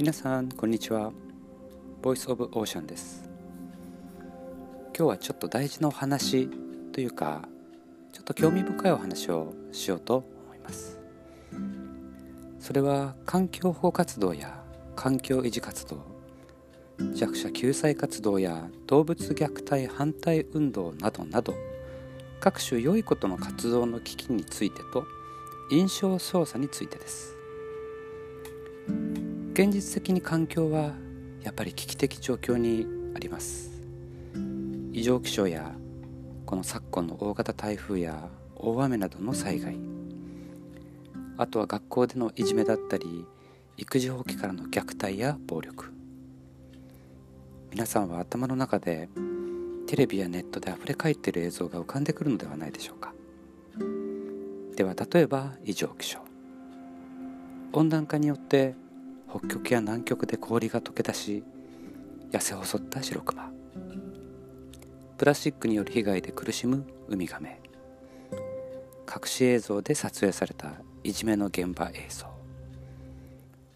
皆さんこんにちは。ボイスオブオーシャンです。今日はちょっと大事なお話というかちょっと興味深いお話をしようと思います。それは環境保護活動や環境維持活動弱者救済活動や動物虐待反対運動などなど各種良いことの活動の危機についてと印象操作についてです。現実的に環境はやっぱり危機的状況にあります。異常気象やこの昨今の大型台風や大雨などの災害。あとは学校でのいじめだったり育児放棄からの虐待や暴力。皆さんは頭の中でテレビやネットであふれかえっている映像が浮かんでくるのではないでしょうか。では例えば異常気象。温暖化によって北極や南極で氷が溶け出し痩せ細った白クマプラスチックによる被害で苦しむウミガメ。隠し映像で撮影されたいじめの現場映像。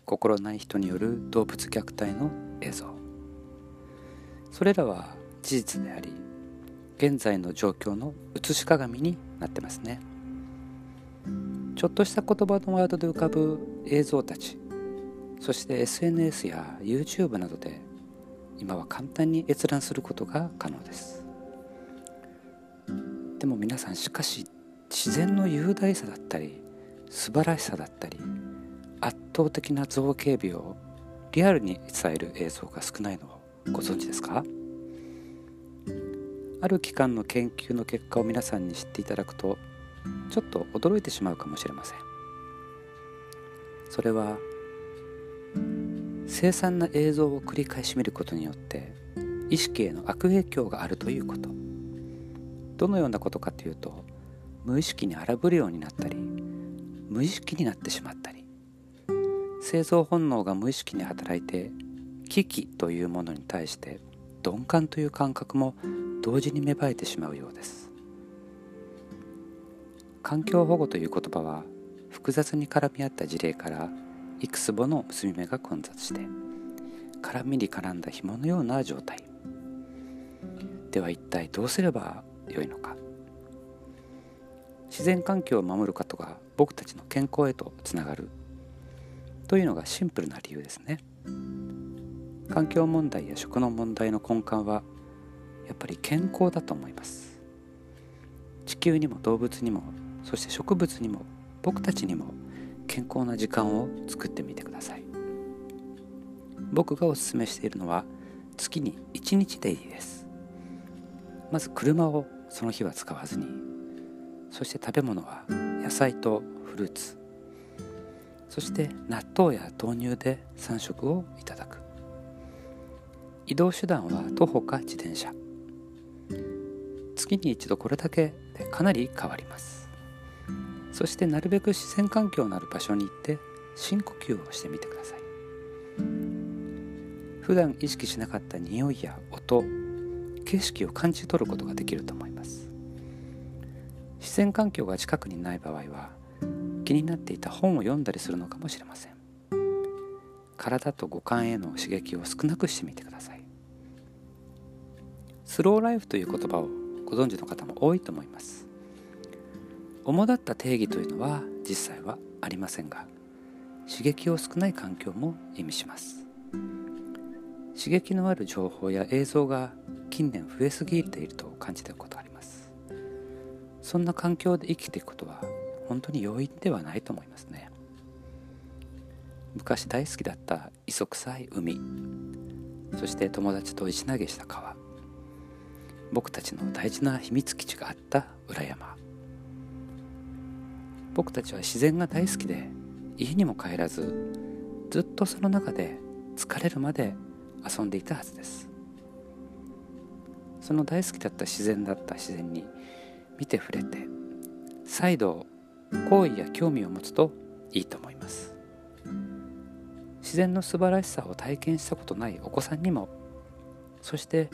心ない人による動物虐待の映像。それらは事実であり現在の状況の写し鏡になってますね。ちょっとした言葉のワードで浮かぶ映像たち。そして SNS や YouTube などで今は簡単に閲覧することが可能です。でも皆さんしかし自然の雄大さだったり素晴らしさだったり圧倒的な造形美をリアルに伝える映像が少ないのをご存知ですか？ある機関の研究の結果を皆さんに知っていただくとちょっと驚いてしまうかもしれません。それは凄惨な映像を繰り返し見ることによって意識への悪影響があるということ。どのようなことかというと無意識に荒ぶるようになったり無意識になってしまったり。生存本能が無意識に働いて危機というものに対して鈍感という感覚も同時に芽生えてしまうようです。環境保護という言葉は複雑に絡み合った事例からいくつもの結び目が混雑して絡みに絡んだ紐のような状態。では一体どうすればよいのか。自然環境を守ることが僕たちの健康へとつながる。というのがシンプルな理由ですね。環境問題や食の問題の根幹はやっぱり健康だと思います。地球にも動物にもそして植物にも僕たちにも健康な時間を作ってみてください。僕がおすすめしているのは月に1日でいいです。まず車をその日は使わずに。そして食べ物は野菜とフルーツ。そして納豆や豆乳で3食をいただく。移動手段は徒歩か自転車。月に一度これだけでかなり変わります。そしてなるべく自然環境のある場所に行って深呼吸をしてみてください。普段意識しなかった匂いや音景色を感じ取ることができると思います。自然環境が近くにない場合は気になっていた本を読んだりするのかもしれません。体と五感への刺激を少なくしてみてください。スローライフという言葉をご存知の方も多いと思います。主だった定義というのは実際はありませんが刺激を少ない環境も意味します。刺激のある情報や映像が近年増えすぎていると感じていることがあります。そんな環境で生きていくことは本当に容易ではないと思いますね。昔大好きだった磯臭い海そして友達と石投げした川僕たちの大事な秘密基地があった裏山。僕たちは自然が大好きで家にも帰らずずっとその中で疲れるまで遊んでいたはずです。その大好きだった自然だった自然に見て触れて再度好意や興味を持つといいと思います。自然の素晴らしさを体験したことないお子さんにも。そして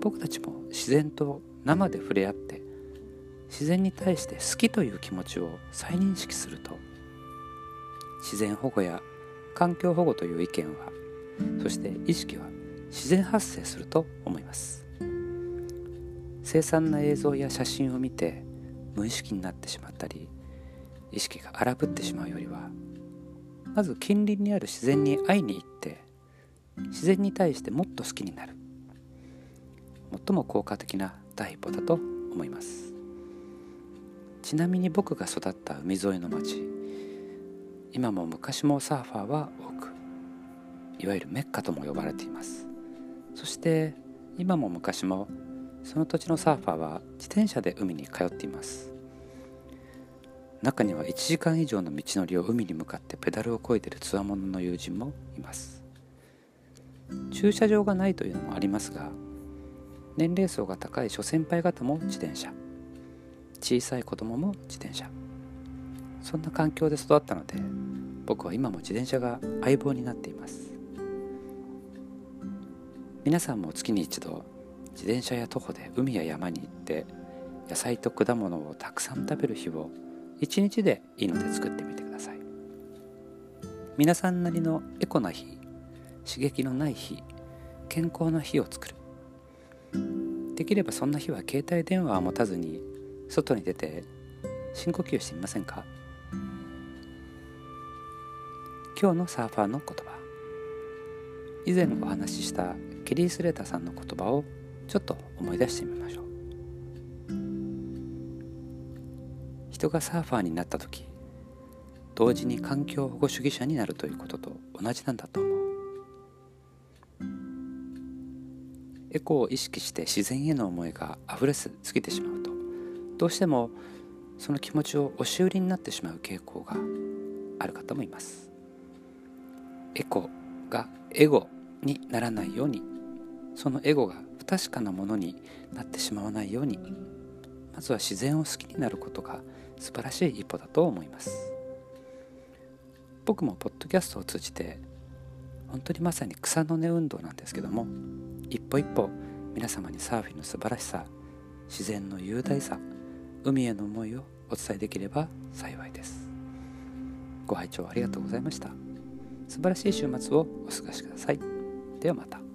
僕たちも自然と生で触れ合って自然に対して好きという気持ちを再認識すると自然保護や環境保護という意見はそして意識は自然発生すると思います。凄惨な映像や写真を見て無意識になってしまったり意識が荒ぶってしまうよりはまず近隣にある自然に会いに行って自然に対してもっと好きになる。最も効果的な第一歩だと思います。ちなみに僕が育った海沿いの町今も昔もサーファーは多くいわゆるメッカとも呼ばれています。そして今も昔もその土地のサーファーは自転車で海に通っています。中には1時間以上の道のりを海に向かってペダルをこいでるつわものの友人もいます。駐車場がないというのもありますが年齢層が高い諸先輩方も自転車。小さい子供も自転車。そんな環境で育ったので僕は今も自転車が相棒になっています。皆さんも月に一度自転車や徒歩で海や山に行って野菜と果物をたくさん食べる日を一日でいいので作ってみてください。皆さんなりのエコな日刺激のない日健康な日を作る。できればそんな日は携帯電話を持たずに外に出て深呼吸してみませんか？今日のサーファーの言葉。以前お話ししたケリー・スレーターさんの言葉をちょっと思い出してみましょう。人がサーファーになった時同時に環境保護主義者になるということと同じなんだと思う。エコを意識して自然への思いが溢れすぎてしまう。どうしてもその気持ちを押し売りになってしまう傾向がある方もいます。エコがエゴにならないようにそのエゴが不確かなものになってしまわないようにまずは自然を好きになることが素晴らしい一歩だと思います。僕もポッドキャストを通じて本当にまさに草の根運動なんですけども一歩一歩皆様にサーフィンの素晴らしさ自然の雄大さ海への思いをお伝えできれば幸いです。ご拝聴ありがとうございました。素晴らしい週末をお過ごしください。ではまた。